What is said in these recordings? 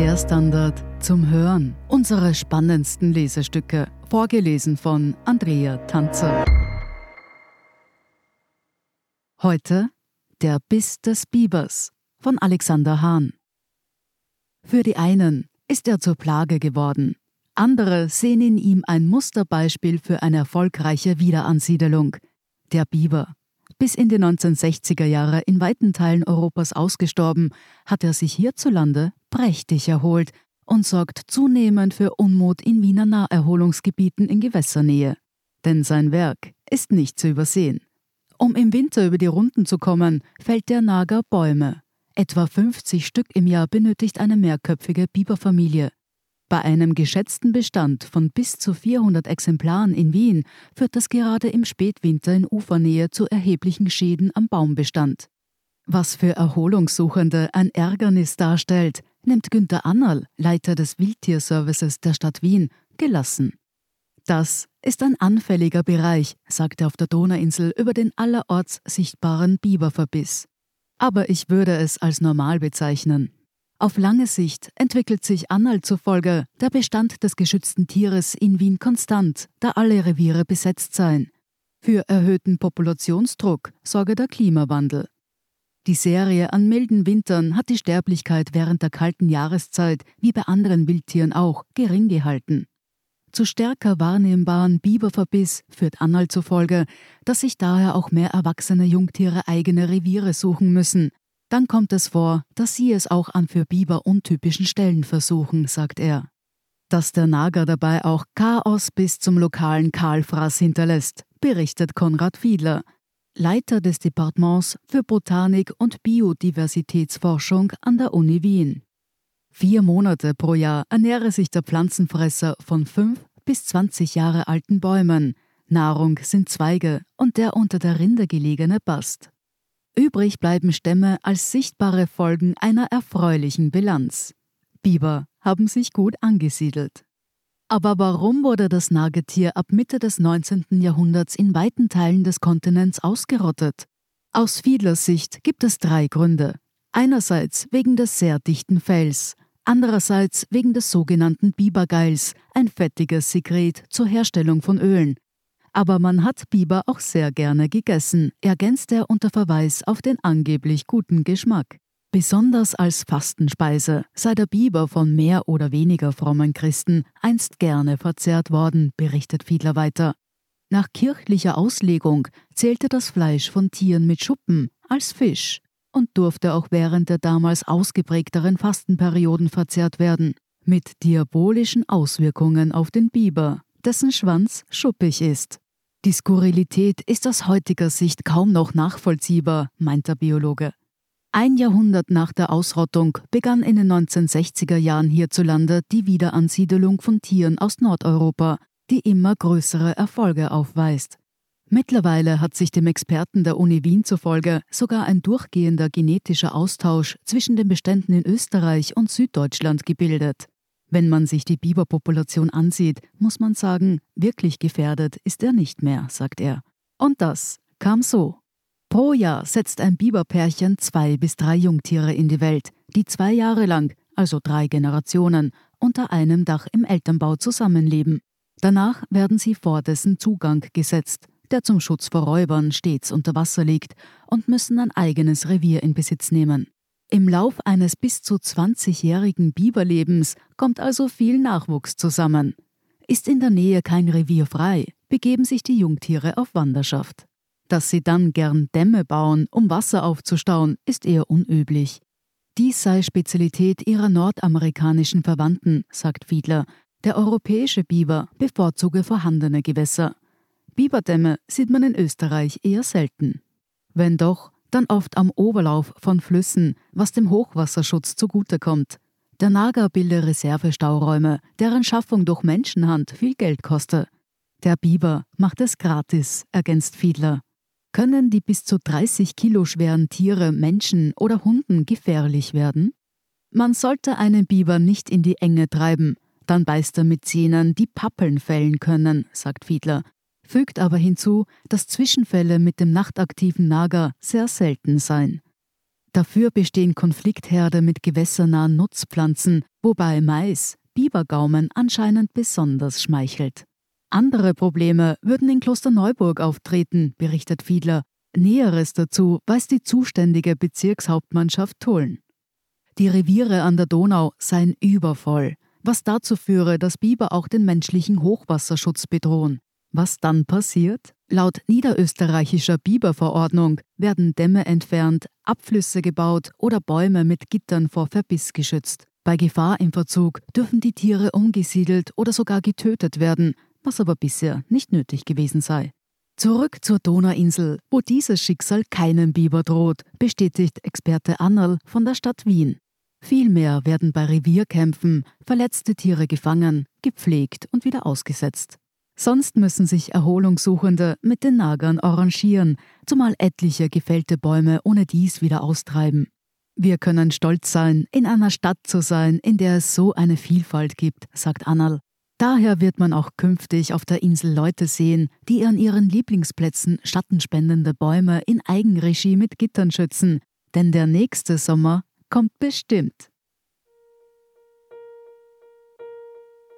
Der Standard zum Hören. Unsere spannendsten Lesestücke. Vorgelesen von Andrea Tanzer. Heute Der Biss des Bibers von Alexander Hahn. Für die einen ist er zur Plage geworden. Andere sehen in ihm ein Musterbeispiel für eine erfolgreiche Wiederansiedelung. Der Biber. Bis in die 1960er Jahre in weiten Teilen Europas ausgestorben, hat er sich hierzulande prächtig erholt und sorgt zunehmend für Unmut in Wiener Naherholungsgebieten in Gewässernähe. Denn sein Werk ist nicht zu übersehen. Um im Winter über die Runden zu kommen, fällt der Nager Bäume. Etwa 50 Stück im Jahr benötigt eine mehrköpfige Biberfamilie. Bei einem geschätzten Bestand von bis zu 400 Exemplaren in Wien führt das gerade im Spätwinter in Ufernähe zu erheblichen Schäden am Baumbestand. Was für Erholungssuchende ein Ärgernis darstellt, nimmt Günter Annerl, Leiter des Wildtierservices der Stadt Wien, gelassen. Das ist ein anfälliger Bereich, sagt er auf der Donauinsel über den allerorts sichtbaren Biberverbiss. Aber ich würde es als normal bezeichnen. Auf lange Sicht entwickelt sich Annal zufolge der Bestand des geschützten Tieres in Wien konstant, da alle Reviere besetzt seien. Für erhöhten Populationsdruck sorge der Klimawandel. Die Serie an milden Wintern hat die Sterblichkeit während der kalten Jahreszeit, wie bei anderen Wildtieren auch, gering gehalten. Zu stärker wahrnehmbaren Biberverbiss führt Annal zufolge, dass sich daher auch mehr erwachsene Jungtiere eigene Reviere suchen müssen, dann kommt es vor, dass sie es auch an für Biber untypischen Stellen versuchen, sagt er. Dass der Nager dabei auch Chaos bis zum lokalen Kahlfraß hinterlässt, berichtet Konrad Fiedler, Leiter des Departements für Botanik und Biodiversitätsforschung an der Uni Wien. Vier Monate pro Jahr ernähre sich der Pflanzenfresser von fünf bis zwanzig Jahre alten Bäumen. Nahrung sind Zweige und der unter der Rinde gelegene Bast. Übrig bleiben Stämme als sichtbare Folgen einer erfreulichen Bilanz. Biber haben sich gut angesiedelt. Aber warum wurde das Nagetier ab Mitte des 19. Jahrhunderts in weiten Teilen des Kontinents ausgerottet? Aus Fiedlers Sicht gibt es drei Gründe. Einerseits wegen des sehr dichten Fells, andererseits wegen des sogenannten Bibergeils, ein fettiges Sekret zur Herstellung von Ölen, aber man hat Biber auch sehr gerne gegessen, ergänzt er unter Verweis auf den angeblich guten Geschmack. Besonders als Fastenspeise sei der Biber von mehr oder weniger frommen Christen einst gerne verzehrt worden, berichtet Fiedler weiter. Nach kirchlicher Auslegung zählte das Fleisch von Tieren mit Schuppen als Fisch und durfte auch während der damals ausgeprägteren Fastenperioden verzehrt werden, mit diabolischen Auswirkungen auf den Biber, dessen Schwanz schuppig ist. Die Skurrilität ist aus heutiger Sicht kaum noch nachvollziehbar, meint der Biologe. Ein Jahrhundert nach der Ausrottung begann in den 1960er Jahren hierzulande die Wiederansiedelung von Tieren aus Nordeuropa, die immer größere Erfolge aufweist. Mittlerweile hat sich dem Experten der Uni Wien zufolge sogar ein durchgehender genetischer Austausch zwischen den Beständen in Österreich und Süddeutschland gebildet. Wenn man sich die Biberpopulation ansieht, muss man sagen, wirklich gefährdet ist er nicht mehr, sagt er. Und das kam so. Pro Jahr setzt ein Biberpärchen zwei bis drei Jungtiere in die Welt, die zwei Jahre lang, also drei Generationen, unter einem Dach im Elternbau zusammenleben. Danach werden sie vor dessen Zugang gesetzt, der zum Schutz vor Räubern stets unter Wasser liegt, und müssen ein eigenes Revier in Besitz nehmen. Im Lauf eines bis zu 20-jährigen Biberlebens kommt also viel Nachwuchs zusammen. Ist in der Nähe kein Revier frei, begeben sich die Jungtiere auf Wanderschaft. Dass sie dann gern Dämme bauen, um Wasser aufzustauen, ist eher unüblich. Dies sei Spezialität ihrer nordamerikanischen Verwandten, sagt Fiedler. Der europäische Biber bevorzuge vorhandene Gewässer. Biberdämme sieht man in Österreich eher selten. Wenn doch, dann oft am Oberlauf von Flüssen, was dem Hochwasserschutz zugutekommt. Der Nager bilde Reservestauräume, deren Schaffung durch Menschenhand viel Geld koste. Der Biber macht es gratis, ergänzt Fiedler. Können die bis zu 30 Kilo schweren Tiere Menschen oder Hunden gefährlich werden? Man sollte einen Biber nicht in die Enge treiben, dann beißt er mit Zähnen, die Pappeln fällen können, sagt Fiedler fügt aber hinzu, dass Zwischenfälle mit dem nachtaktiven Nager sehr selten seien. Dafür bestehen Konfliktherde mit gewässernahen Nutzpflanzen, wobei Mais Bibergaumen anscheinend besonders schmeichelt. Andere Probleme würden in Klosterneuburg auftreten, berichtet Fiedler. Näheres dazu weiß die zuständige Bezirkshauptmannschaft Tulln. Die Reviere an der Donau seien übervoll, was dazu führe, dass Biber auch den menschlichen Hochwasserschutz bedrohen. Was dann passiert? Laut niederösterreichischer Biberverordnung werden Dämme entfernt, Abflüsse gebaut oder Bäume mit Gittern vor Verbiss geschützt. Bei Gefahr im Verzug dürfen die Tiere umgesiedelt oder sogar getötet werden, was aber bisher nicht nötig gewesen sei. Zurück zur Donauinsel, wo dieses Schicksal keinem Biber droht, bestätigt Experte Annerl von der Stadt Wien. Vielmehr werden bei Revierkämpfen verletzte Tiere gefangen, gepflegt und wieder ausgesetzt. Sonst müssen sich Erholungssuchende mit den Nagern arrangieren, zumal etliche gefällte Bäume ohne dies wieder austreiben. Wir können stolz sein, in einer Stadt zu sein, in der es so eine Vielfalt gibt, sagt Annal. Daher wird man auch künftig auf der Insel Leute sehen, die an ihren Lieblingsplätzen schattenspendende Bäume in Eigenregie mit Gittern schützen. Denn der nächste Sommer kommt bestimmt.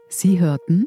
Sie hörten